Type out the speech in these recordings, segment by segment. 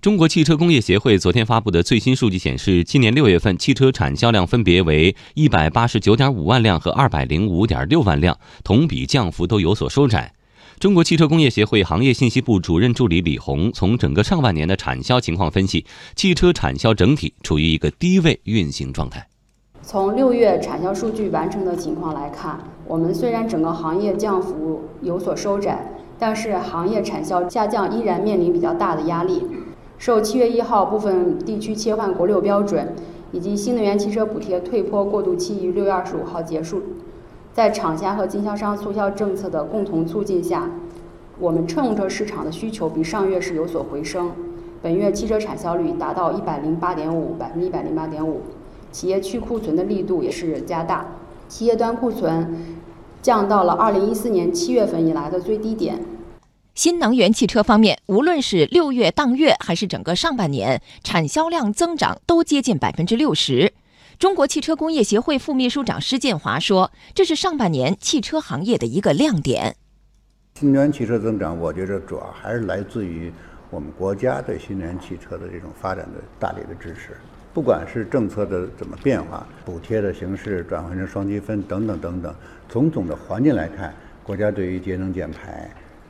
中国汽车工业协会昨天发布的最新数据显示，今年六月份汽车产销量分别为一百八十九点五万辆和二百零五点六万辆，同比降幅都有所收窄。中国汽车工业协会行业信息部主任助理李红从整个上半年的产销情况分析，汽车产销整体处于一个低位运行状态。从六月产销数据完成的情况来看，我们虽然整个行业降幅有所收窄，但是行业产销下降依然面临比较大的压力。受七月一号部分地区切换国六标准，以及新能源汽车补贴退坡过渡期于六月二十五号结束，在厂家和经销商促销政策的共同促进下，我们乘用车市场的需求比上月是有所回升。本月汽车产销率达到一百零八点五百分之一百零八点五，企业去库存的力度也是加大，企业端库存降到了二零一四年七月份以来的最低点。新能源汽车方面，无论是六月当月还是整个上半年，产销量增长都接近百分之六十。中国汽车工业协会副秘书长施建华说：“这是上半年汽车行业的一个亮点。新能源汽车增长，我觉得主要还是来自于我们国家对新能源汽车的这种发展的大力的支持。不管是政策的怎么变化，补贴的形式转换成双积分等等等等，从总的环境来看，国家对于节能减排。”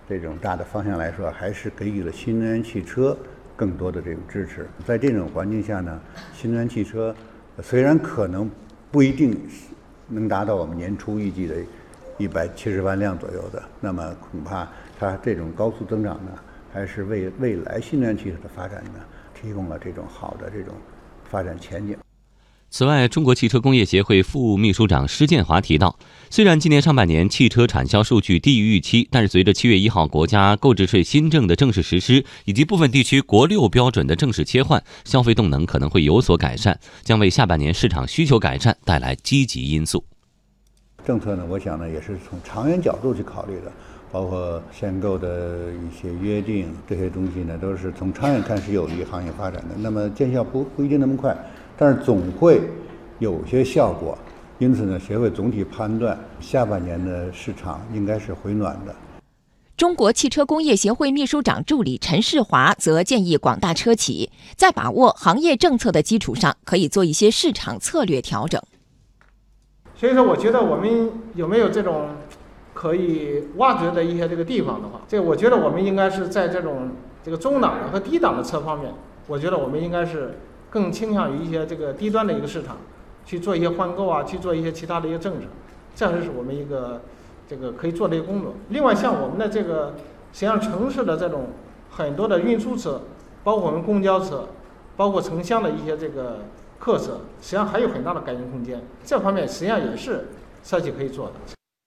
这种大的方向来说，还是给予了新能源汽车更多的这种支持。在这种环境下呢，新能源汽车虽然可能不一定能达到我们年初预计的一百七十万辆左右的，那么恐怕它这种高速增长呢，还是为未来新能源汽车的发展呢，提供了这种好的这种发展前景。此外，中国汽车工业协会副秘书长施建华提到，虽然今年上半年汽车产销数据低于预期，但是随着七月一号国家购置税新政的正式实施，以及部分地区国六标准的正式切换，消费动能可能会有所改善，将为下半年市场需求改善带来积极因素。政策呢，我想呢，也是从长远角度去考虑的，包括限购的一些约定，这些东西呢，都是从长远看是有利于行业发展的。那么见效不不一定那么快。但是总会有些效果，因此呢，协会总体判断下半年的市场应该是回暖的。中国汽车工业协会秘书长助理陈世华则建议广大车企在把握行业政策的基础上，可以做一些市场策略调整。所以说，我觉得我们有没有这种可以挖掘的一些这个地方的话，这我觉得我们应该是在这种这个中档的和低档的车方面，我觉得我们应该是。更倾向于一些这个低端的一个市场，去做一些换购啊，去做一些其他的一些政策，这还是我们一个这个可以做的一个工作。另外，像我们的这个实际上城市的这种很多的运输车，包括我们公交车，包括城乡的一些这个客车，实际上还有很大的改进空间。这方面实际上也是设计可以做的。